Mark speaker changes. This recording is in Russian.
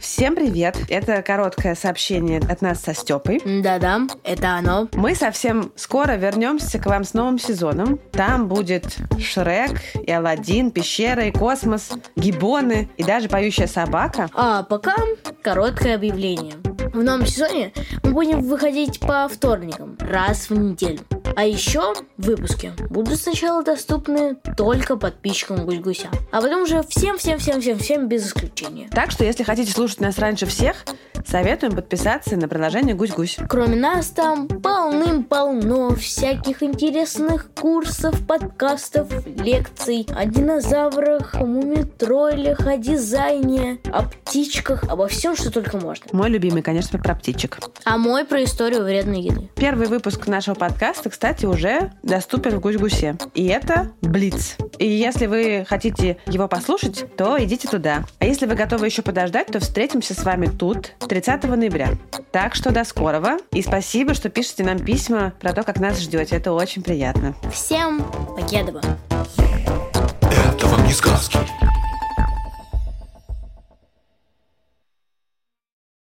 Speaker 1: Всем привет! Это короткое сообщение от нас со Степой.
Speaker 2: Да-да, это оно.
Speaker 1: Мы совсем скоро вернемся к вам с новым сезоном. Там будет Шрек, и Алладин, пещера, и космос, гибоны, и даже поющая собака.
Speaker 2: А пока короткое объявление. В новом сезоне мы будем выходить по вторникам, раз в неделю. А еще выпуски будут сначала доступны только подписчикам Гусь-Гуся, а потом уже всем-всем-всем-всем-всем без исключения.
Speaker 1: Так что, если хотите слушать нас раньше всех, советуем подписаться на приложение Гусь-Гусь.
Speaker 2: Кроме нас там полным-полно всяких интересных курсов, подкастов, лекций о динозаврах, о мумитролях, о дизайне, о птичках, обо всем, что только можно.
Speaker 1: Мой любимый, конечно, про птичек.
Speaker 2: А мой про историю вредной еды.
Speaker 1: Первый выпуск нашего подкаста, кстати, уже доступен в Гусь-Гусе. И это Блиц. И если вы хотите его послушать, то идите туда. А если вы готовы еще подождать, то встретимся с вами тут 30 ноября. Так что до скорого. И спасибо, что пишете нам письма про то, как нас ждете. Это очень приятно.
Speaker 2: Всем покедова!
Speaker 3: Это вам не сказки.